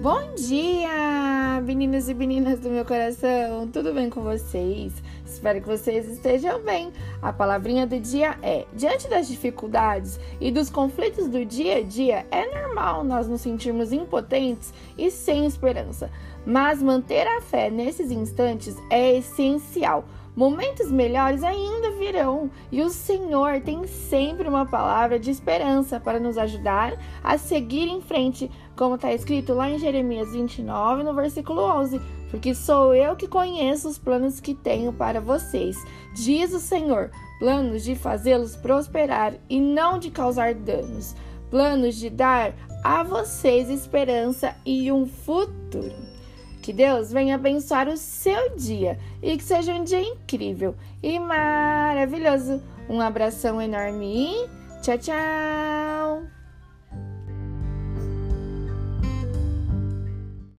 Bom dia, meninos e meninas do meu coração, tudo bem com vocês? Espero que vocês estejam bem. A palavrinha do dia é: diante das dificuldades e dos conflitos do dia a dia, é normal nós nos sentirmos impotentes e sem esperança, mas manter a fé nesses instantes é essencial Momentos melhores ainda virão e o Senhor tem sempre uma palavra de esperança para nos ajudar a seguir em frente, como está escrito lá em Jeremias 29, no versículo 11. Porque sou eu que conheço os planos que tenho para vocês, diz o Senhor, planos de fazê-los prosperar e não de causar danos, planos de dar a vocês esperança e um futuro. Que Deus venha abençoar o seu dia e que seja um dia incrível e maravilhoso. Um abração enorme e tchau, tchau!